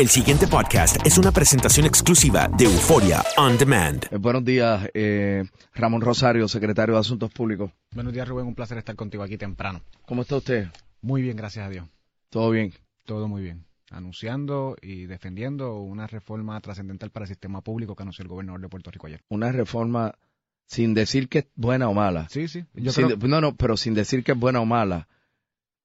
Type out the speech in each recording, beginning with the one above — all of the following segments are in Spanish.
El siguiente podcast es una presentación exclusiva de Euforia On Demand. Eh, buenos días, eh, Ramón Rosario, secretario de Asuntos Públicos. Buenos días, Rubén. Un placer estar contigo aquí temprano. ¿Cómo está usted? Muy bien, gracias a Dios. ¿Todo bien? Todo muy bien. Anunciando y defendiendo una reforma trascendental para el sistema público que anunció el gobernador de Puerto Rico ayer. Una reforma sin decir que es buena o mala. Sí, sí. Yo Sin creo- de- no, no, pero sin decir que es buena o mala.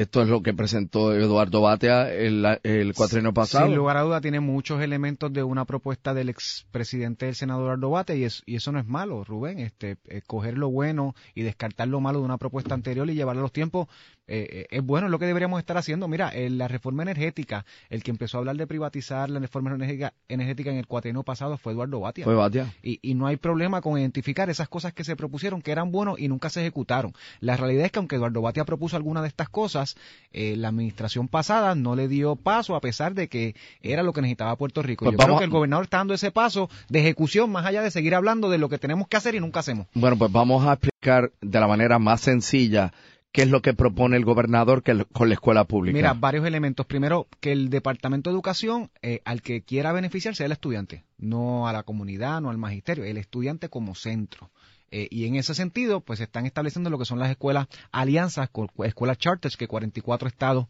Esto es lo que presentó Eduardo Batea el, el cuatrienio pasado. Sin lugar a duda tiene muchos elementos de una propuesta del expresidente del senador Eduardo Bate y, es- y eso no es malo, Rubén. Este, eh, coger lo bueno y descartar lo malo de una propuesta anterior y llevarlo a los tiempos eh, eh, es bueno, es lo que deberíamos estar haciendo. Mira, eh, la reforma energética, el que empezó a hablar de privatizar la reforma energética, energética en el cuatrienio pasado fue Eduardo Batia. Fue. Y, y no hay problema con identificar esas cosas que se propusieron que eran buenos y nunca se ejecutaron. La realidad es que aunque Eduardo Batia propuso alguna de estas cosas, eh, la administración pasada no le dio paso a pesar de que era lo que necesitaba Puerto Rico. Pues Yo creo que el gobernador está dando ese paso de ejecución más allá de seguir hablando de lo que tenemos que hacer y nunca hacemos. Bueno, pues vamos a explicar de la manera más sencilla qué es lo que propone el gobernador con la escuela pública. Mira, varios elementos. Primero, que el Departamento de Educación, eh, al que quiera beneficiar, sea el estudiante, no a la comunidad, no al magisterio, el estudiante como centro. Eh, y en ese sentido, pues están estableciendo lo que son las escuelas alianzas, escuelas charters, que 44 estados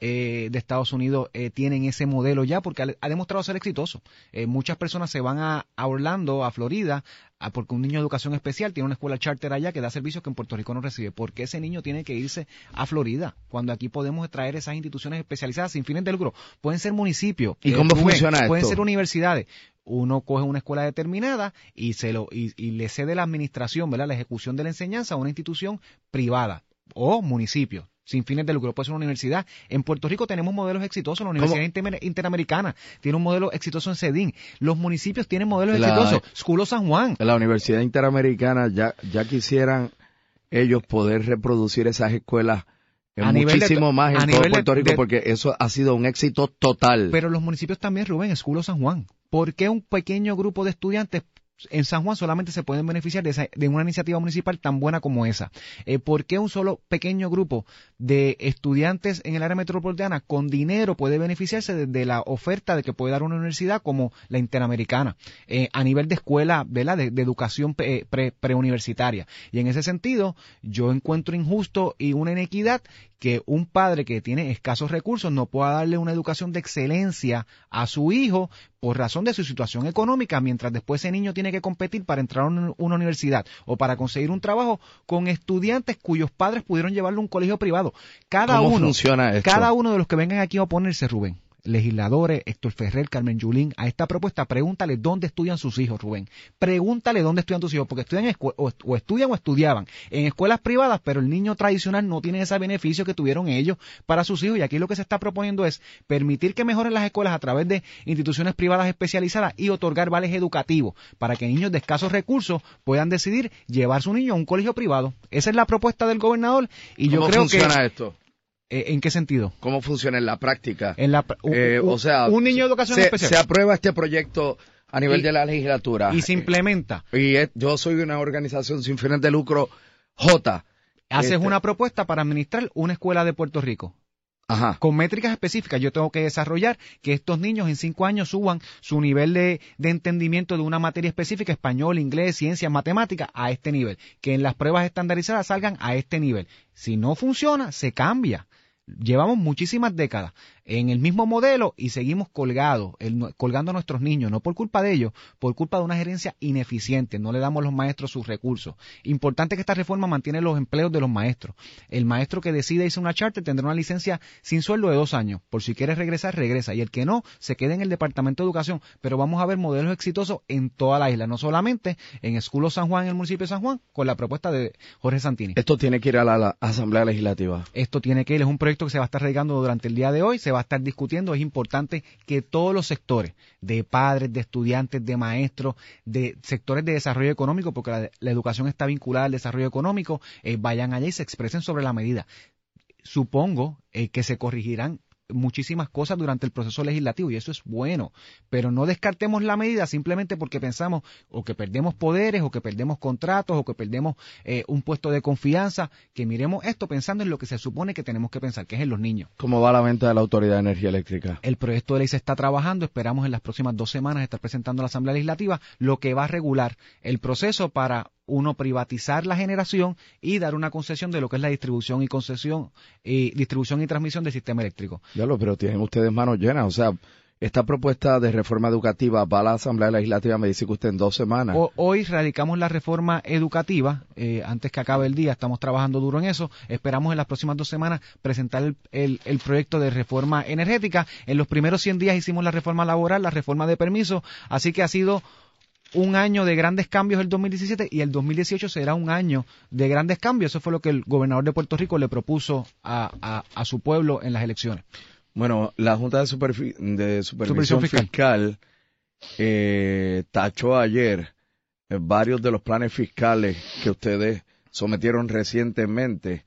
eh, de Estados Unidos eh, tienen ese modelo ya, porque ha, ha demostrado ser exitoso. Eh, muchas personas se van a, a Orlando, a Florida, a- porque un niño de educación especial tiene una escuela charter allá que da servicios que en Puerto Rico no recibe. ¿Por qué ese niño tiene que irse a Florida? Cuando aquí podemos traer esas instituciones especializadas sin fines de lucro. Pueden ser municipios. ¿Y eh, cómo Rubén, funciona Pueden ser universidades. Uno coge una escuela determinada y se lo y, y le cede la administración, ¿verdad? La ejecución de la enseñanza a una institución privada o municipio sin fines de lucro, puede ser una universidad. En Puerto Rico tenemos modelos exitosos, la Universidad Inter- Interamericana tiene un modelo exitoso en CEDIN, los municipios tienen modelos La- exitosos, San Juan, la Universidad Interamericana ya, ya quisieran ellos poder reproducir esas escuelas A de- muchísimo más en todo de- Puerto Rico de- porque eso ha sido un éxito total. Pero los municipios también, Rubén, of San Juan. ¿Por qué un pequeño grupo de estudiantes en San Juan solamente se pueden beneficiar de, esa- de una iniciativa municipal tan buena como esa? Eh, ¿Por qué un solo pequeño grupo de estudiantes en el área metropolitana con dinero puede beneficiarse de, la oferta de que puede dar una universidad como la Interamericana eh, a nivel de escuela, ¿verdad? De, educación pre- pre- preuniversitaria? y en ese sentido, yo encuentro injusto y una inequidad que un padre que tiene escasos recursos no pueda darle una educación de excelencia a su hijo por razón de su situación económica, mientras después ese niño tiene que competir para entrar a una universidad o para conseguir un trabajo con estudiantes cuyos padres pudieron llevarlo a un colegio privado. Cada ¿Cómo uno, funciona esto? cada uno de los que vengan aquí a oponerse, Rubén, legisladores, Héctor Ferrer, Carmen Yulín, a esta propuesta, pregúntale dónde estudian sus hijos, Rubén. Pregúntale dónde estudian tus hijos, porque estudian o, o estudian o estudiaban en escuelas privadas, pero el niño tradicional no tiene ese beneficio que tuvieron ellos para sus hijos. Y aquí lo que se está proponiendo es permitir que mejoren las escuelas a través de instituciones privadas especializadas y otorgar vales educativos para que niños de escasos recursos puedan decidir llevar su niño a un colegio privado. Esa es la propuesta del gobernador y yo ¿Cómo creo funciona que... esto? Eh, ¿En qué sentido? ¿Cómo funciona en la práctica? En la, un- Eh, un- o sea, un niño de educación se, especial. se aprueba este proyecto a nivel Y- de la legislatura. y se implementa. Y es- yo soy una organización sin fines de lucro, J. Haces Este- una propuesta para administrar una escuela de Puerto Rico. Ajá. Con métricas específicas, yo tengo que desarrollar que estos niños en cinco años suban su nivel de, de entendimiento de una materia específica, español, inglés, ciencias, matemáticas, a este nivel. Que en las pruebas estandarizadas salgan a este nivel. Si no funciona, se cambia. Llevamos muchísimas décadas en el mismo modelo y seguimos colgados, el- colgando a nuestros niños, no por culpa de ellos, por culpa de una gerencia ineficiente. No le damos a los maestros sus recursos. Importante que esta reforma mantiene los empleos de los maestros. El maestro que decide irse una charter tendrá una licencia sin sueldo de dos años. Por si quiere regresar, regresa. Y el que no, se queda en el Departamento de Educación. Pero vamos a ver modelos exitosos en toda la isla, no solamente en Esculo San Juan, en el municipio de San Juan, con la propuesta de Jorge Santini. Esto tiene que ir a la, la Asamblea Legislativa. Esto tiene que ir, es un proyecto que se va a estar radicando durante el día de hoy, se va a estar discutiendo. Es importante que todos los sectores, de padres, de estudiantes, de maestros, de sectores de desarrollo económico, porque la, la educación está vinculada al desarrollo económico, eh, vayan allá y se expresen sobre la medida. Supongo eh, que se corregirán muchísimas cosas durante el proceso legislativo y eso es bueno, pero no descartemos la medida simplemente porque pensamos o que perdemos poderes o que perdemos contratos o que perdemos eh, un puesto de confianza, que miremos esto pensando en lo que se supone que tenemos que pensar, que es en los niños. ¿Cómo va la venta de la Autoridad de Energía Eléctrica? El proyecto de ley se está trabajando, esperamos en las próximas dos semanas estar presentando a la Asamblea Legislativa lo que va a regular el proceso para uno privatizar la generación y dar una concesión de lo que es la distribución y concesión y distribución y transmisión del sistema eléctrico. Ya lo, pero tienen ustedes manos llenas. O sea, esta propuesta de reforma educativa va a la Asamblea Legislativa, me dice que usted en dos semanas. Hoy radicamos la reforma educativa, eh, antes que acabe el día, estamos trabajando duro en eso, esperamos en las próximas dos semanas presentar el, el- el proyecto de reforma energética. En los primeros 100 días hicimos la reforma laboral, la reforma de permiso, así que ha sido un año de grandes cambios el 2017 y el 2018 será un año de grandes cambios. Eso fue lo que el gobernador de Puerto Rico le propuso a, a- a su pueblo en las elecciones. Bueno, la Junta de, Superfi- de Supervisión, Supervisión Fiscal. Fiscal, eh, tachó ayer eh, varios de los planes fiscales que ustedes sometieron recientemente,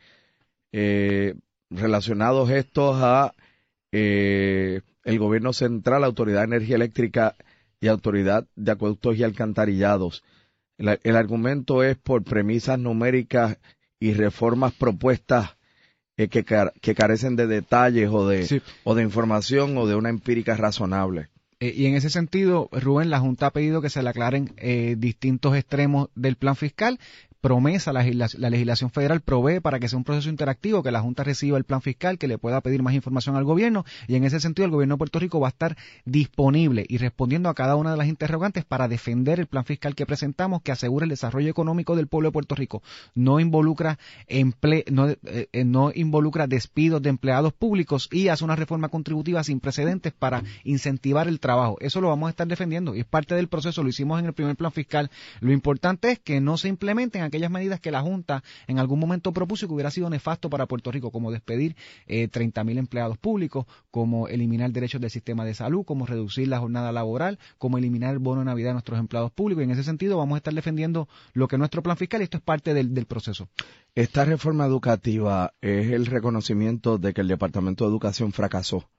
eh, relacionados estos a eh, el gobierno central, Autoridad de Energía Eléctrica y Autoridad de Acueductos y Alcantarillados. El, el argumento es por premisas numéricas y reformas propuestas eh, que, que carecen de detalles o de, Sí. o de información o de una empírica razonable. Eh, y en ese sentido, Rubén, la Junta ha pedido que se le aclaren eh, distintos extremos del plan fiscal. Promesa, la, legisla- la legislación federal provee para que sea un proceso interactivo, que la Junta reciba el plan fiscal, que le pueda pedir más información al gobierno. Y en ese sentido, el gobierno de Puerto Rico va a estar disponible y respondiendo a cada una de las interrogantes para defender el plan fiscal que presentamos, que asegure el desarrollo económico del pueblo de Puerto Rico. No involucra, emple no, eh, no involucra despidos de empleados públicos y hace una reforma contributiva sin precedentes para incentivar el trabajo. Eso lo vamos a estar defendiendo y es parte del proceso. Lo hicimos en el primer plan fiscal. Lo importante es que no se implementen aquellas medidas que la Junta en algún momento propuso y que hubiera sido nefasto para Puerto Rico, como despedir eh, 30.000 empleados públicos, como eliminar derechos del sistema de salud, como reducir la jornada laboral, como eliminar el bono de Navidad de nuestros empleados públicos. Y en ese sentido vamos a estar defendiendo lo que es nuestro plan fiscal y esto es parte del, del proceso. Esta reforma educativa es el reconocimiento de que el Departamento de Educación fracasó.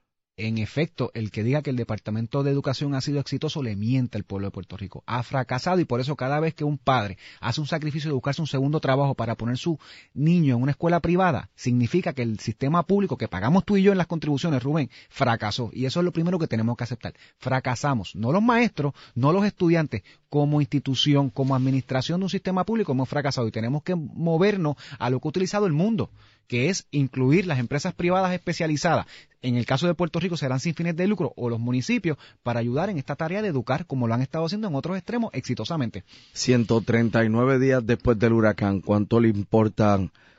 En efecto, el que diga que el Departamento de Educación ha sido exitoso le miente al pueblo de Puerto Rico. Ha fracasado y por eso cada vez que un padre hace un sacrificio de buscarse un segundo trabajo para poner su niño en una escuela privada, significa que el sistema público que pagamos tú y yo en las contribuciones, Rubén, fracasó. Y eso es lo primero que tenemos que aceptar. Fracasamos. No los maestros, no los estudiantes, como institución, como administración de un sistema público hemos fracasado y tenemos que movernos a lo que ha utilizado el mundo que es incluir las empresas privadas especializadas. En el caso de Puerto Rico serán sin fines de lucro o los municipios para ayudar en esta tarea de educar como lo han estado haciendo en otros extremos exitosamente. 139 días después del huracán, ¿cuánto le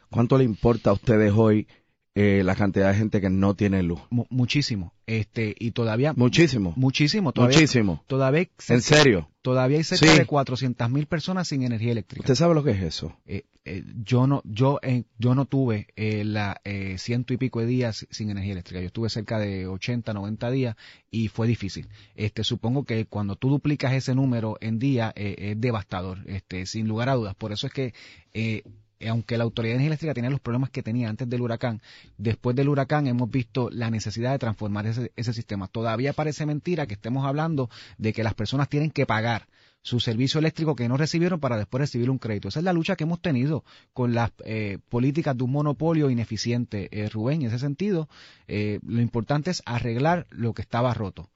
cuánto le importa a ustedes hoy eh, la cantidad de gente que no tiene luz. muchísimo. Este, y todavía. Muchísimo. Muchísimo. Todavía, muchísimo. Todavía. ¿En serio? Todavía hay cerca de 400 mil personas sin energía eléctrica. ¿Usted sabe lo que es eso? Eh, eh, yo no, yo, yo no tuve la ciento y pico de días sin energía eléctrica. Yo estuve cerca de 80, 90 días y fue difícil. Este, supongo que cuando tú duplicas ese número en día es devastador, este, sin lugar a dudas. Por eso es que eh, aunque la Autoridad de Energía Eléctrica tenía los problemas que tenía antes del huracán, después del huracán hemos visto la necesidad de transformar ese, sistema. Todavía parece mentira que estemos hablando de que las personas tienen que pagar su servicio eléctrico que no recibieron para después recibir un crédito. Esa es la lucha que hemos tenido con las eh, políticas de un monopolio ineficiente, eh, Rubén. En ese sentido, lo importante es arreglar lo que estaba roto.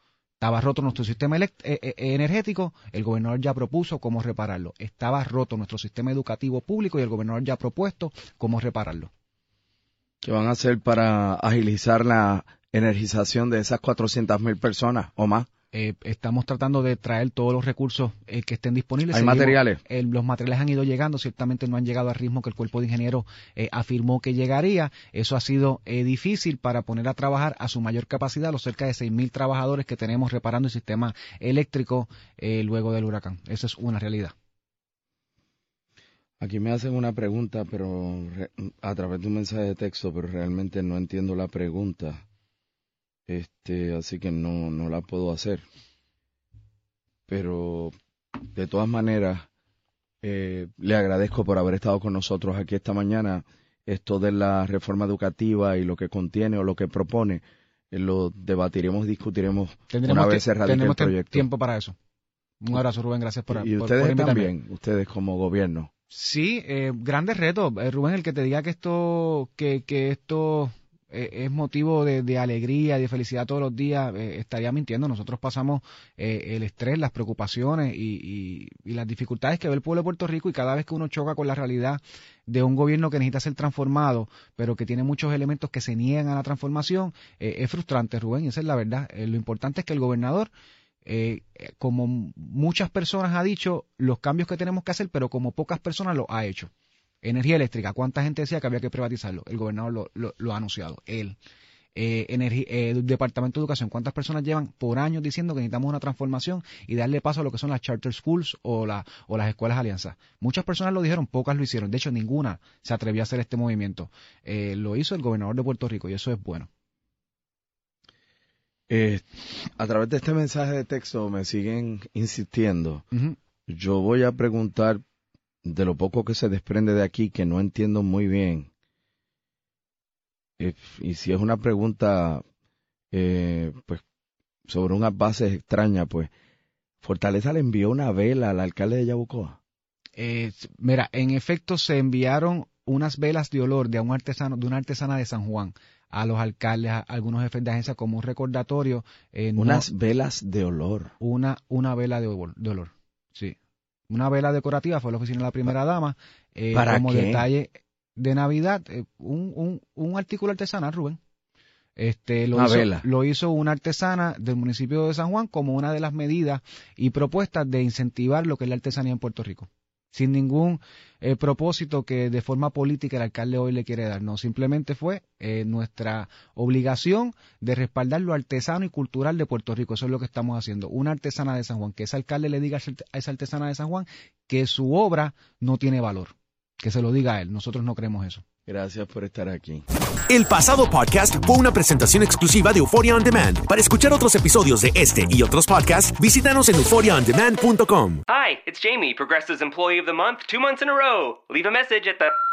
Estaba roto nuestro sistema eh, eh, energético, el gobernador ya propuso cómo repararlo. Estaba roto nuestro sistema educativo público y el gobernador ya ha propuesto cómo repararlo. ¿Qué van a hacer para agilizar la energización de esas 400 mil personas o más? Eh, estamos tratando de traer todos los recursos eh, que estén disponibles. ¿Hay materiales? Eh, los materiales han ido llegando, ciertamente no han llegado al ritmo que el cuerpo de ingenieros afirmó que llegaría. Eso ha sido difícil para poner a trabajar a su mayor capacidad los cerca de 6.000 trabajadores que tenemos reparando el sistema eléctrico luego del huracán. Esa es una realidad. Aquí me hacen una pregunta, pero a través de un mensaje de texto, pero realmente no entiendo la pregunta este, así que no, no la puedo hacer. Pero de todas maneras, eh, le agradezco por haber estado con nosotros aquí esta mañana. Esto de la reforma educativa y lo que contiene o lo que propone, eh, lo debatiremos y discutiremos una vez se el proyecto. tiempo para eso. Un abrazo, Rubén, gracias por Y, ustedes también, ustedes como gobierno. Sí, eh, grandes retos. Eh, Rubén, el que te diga que esto, que, que esto es motivo de, alegría y de felicidad todos los días, eh, estaría mintiendo. Nosotros pasamos eh, el estrés, las preocupaciones y, las dificultades que ve el pueblo de Puerto Rico y cada vez que uno choca con la realidad de un gobierno que necesita ser transformado, pero que tiene muchos elementos que se niegan a la transformación, es frustrante, Rubén, y esa es la verdad. lo importante es que el gobernador... como muchas personas ha dicho, los cambios que tenemos que hacer, pero como pocas personas lo ha hecho. Energía eléctrica, ¿cuánta gente decía que había que privatizarlo? El gobernador lo, ha anunciado, él. Eh, eh, Departamento de Educación, ¿cuántas personas llevan por años diciendo que necesitamos una transformación y darle paso a lo que son las charter schools o, la, o las escuelas alianzas? Muchas personas lo dijeron, pocas lo hicieron. De hecho, ninguna se atrevió a hacer este movimiento. Eh, lo hizo el gobernador de Puerto Rico y eso es bueno. a través de este mensaje de texto me siguen insistiendo. Yo voy a preguntar de lo poco que se desprende de aquí que no entiendo muy bien. Eh, y si es una pregunta, eh, pues, sobre unas bases extrañas, pues, Fortaleza le envió una vela al alcalde de Yabucoa. Eh, mira, en efecto se enviaron unas velas de olor de un artesano, de una artesana de San Juan a los alcaldes, a algunos jefes de agencia como un recordatorio. unas velas de olor. Una, una vela de, de olor, sí una vela decorativa, fue la oficina de la primera dama, eh, como detalle de Navidad, eh, un, un, un, artículo artesanal, Rubén. Este, lo, hizo, vela. lo hizo una artesana del municipio de San Juan como una de las medidas y propuestas de incentivar lo que es la artesanía en Puerto Rico sin ningún eh, propósito que de forma política el alcalde hoy le quiere dar. No, simplemente fue eh, nuestra obligación de respaldar lo artesano y cultural de Puerto Rico. Eso es lo que estamos haciendo. Una artesana de San Juan, que ese alcalde le diga a esa artesana de San Juan que su obra no tiene valor. Que se lo diga a él. Nosotros no creemos eso. Gracias por estar aquí. El pasado podcast fue una presentación exclusiva de Euphoria On Demand. Para escuchar otros episodios de este y otros podcasts, visítanos en euphoriaondemand.com. Hi, it's Jamie, Progressive's Employee of the Month, two months in a row. Leave a message at the...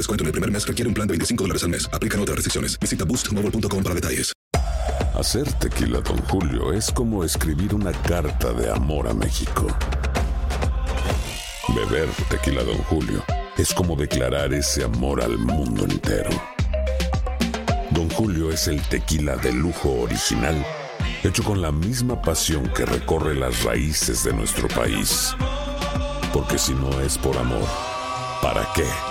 descuento en el primer mes requiere un plan de 25 dólares al mes. Aplican otras restricciones. Visita boostmobile.com para detalles. Hacer tequila, Don Julio, es como escribir una carta de amor a México. Beber tequila, Don Julio, es como declarar ese amor al mundo entero. Don Julio es el tequila de lujo original, hecho con la misma pasión que recorre las raíces de nuestro país. Porque si no es por amor, ¿para qué?